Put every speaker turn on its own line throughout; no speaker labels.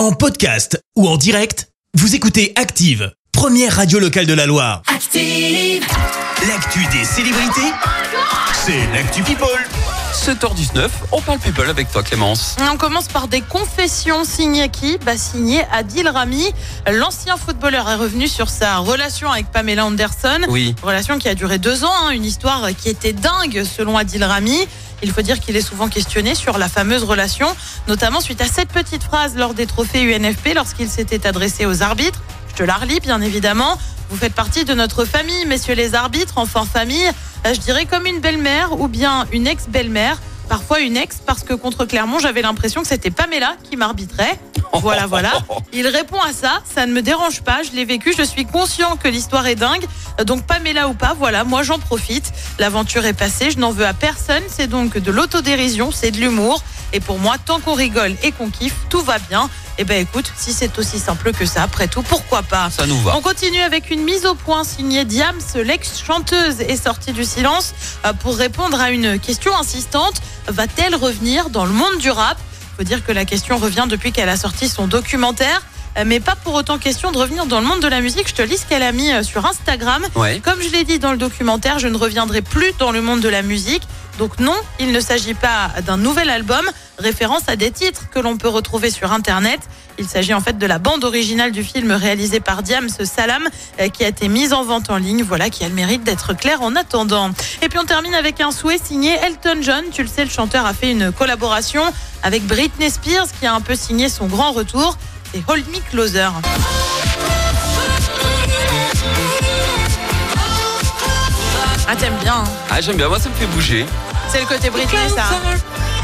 En podcast ou en direct, vous écoutez Active, première radio locale de la Loire.
Active.
L'actu des célébrités, c'est l'actu People.
7h19, on parle people avec toi Clémence.
On commence par des confessions signées qui? Bah, Signé Adil Rami. L'ancien footballeur est revenu sur sa relation avec Pamela Anderson.
Oui.
Relation qui a duré deux ans, hein, une histoire qui était dingue selon Adil Rami. Il faut dire qu'il est souvent questionné sur la fameuse relation, notamment suite à cette petite phrase lors des trophées UNFP lorsqu'il s'était adressé aux arbitres. Je te la relis bien évidemment. Vous faites partie de notre famille, messieurs les arbitres, enfants famille. Euh, Je dirais comme une belle-mère ou bien une ex-belle-mère. Parfois une ex, parce que contre Clermont, j'avais l'impression que c'était Pamela qui m'arbitrait. Voilà, voilà. Il répond à ça, ça ne me dérange pas, je l'ai vécu, je suis conscient que l'histoire est dingue. Donc Pamela ou pas, voilà, moi j'en profite. L'aventure est passée, je n'en veux à personne, c'est donc de l'autodérision, c'est de l'humour. Et pour moi, tant qu'on rigole et qu'on kiffe, tout va bien. Et ben écoute, si c'est aussi simple que ça, après tout, pourquoi pas?
Ça nous va.
on continue avec une mise au point signée Diams, l'ex-chanteuse est sortie du silence euh, pour répondre à une question insistante. Va-t-elle revenir dans le monde du rap? Dire que la question revient depuis qu'elle a sorti son documentaire. euh, Mais pas pour autant question de revenir dans le monde de la musique. Je te lis ce qu'elle a mis euh, sur Instagram.
Ouais.
Comme je l'ai dit dans le documentaire, je ne reviendrai plus dans le monde de la musique. Donc non, il ne s'agit pas d'un nouvel album, référence à des titres que l'on peut retrouver sur Internet. Il s'agit en fait de la bande originale du film réalisé par Diams Salam, euh, qui a été mise en vente en ligne, voilà, qui a le mérite d'être clair en attendant. Et puis on termine avec un souhait signé Elton John. Tu le sais, le chanteur a fait une collaboration avec Britney Spears, qui a un peu signé son grand retour. C'est Hold Me Closer. Ah, t'aimes bien, hein?
Ah j'aime bien, moi ça me fait bouger.
C'est le côté Britney, ça.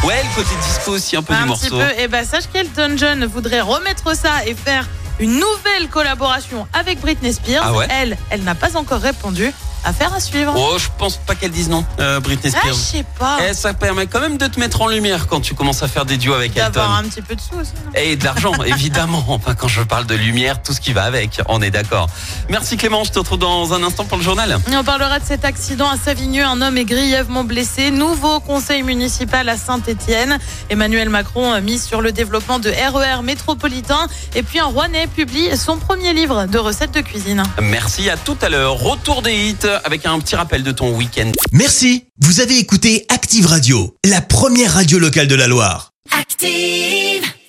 Ouais, le côté disco aussi un peu du
un petit
morceau.
peu. Et ben sache qu'Elton John voudrait remettre ça et faire une nouvelle collaboration avec Britney Spears.
Ah ouais
Elle, elle n'a pas encore répondu. Affaire à suivre.
Oh, je pense pas qu'elle dise non, euh, Britney
ah, je
Spears.
sais pas.
Eh, ça permet quand même de te mettre en lumière quand tu commences à faire des duos avec Elton.
D'avoir un petit peu de sous aussi. non?
Et de l'argent, évidemment. Enfin, quand je parle de lumière, tout ce qui va avec, on est d'accord. Merci Clément, je te retrouve dans un instant pour le journal.
Et on parlera de cet accident à Savigneux. Un homme est grièvement blessé. Nouveau conseil municipal à Saint-Étienne. Emmanuel Macron a mis sur le développement de RER métropolitain. Et puis un Rouennais publie son premier livre de recettes de cuisine.
Merci, à tout à l'heure. Retour des hits avec un petit rappel de ton week-end.
Merci, vous avez écouté Active Radio, la première radio locale de la Loire.
Active.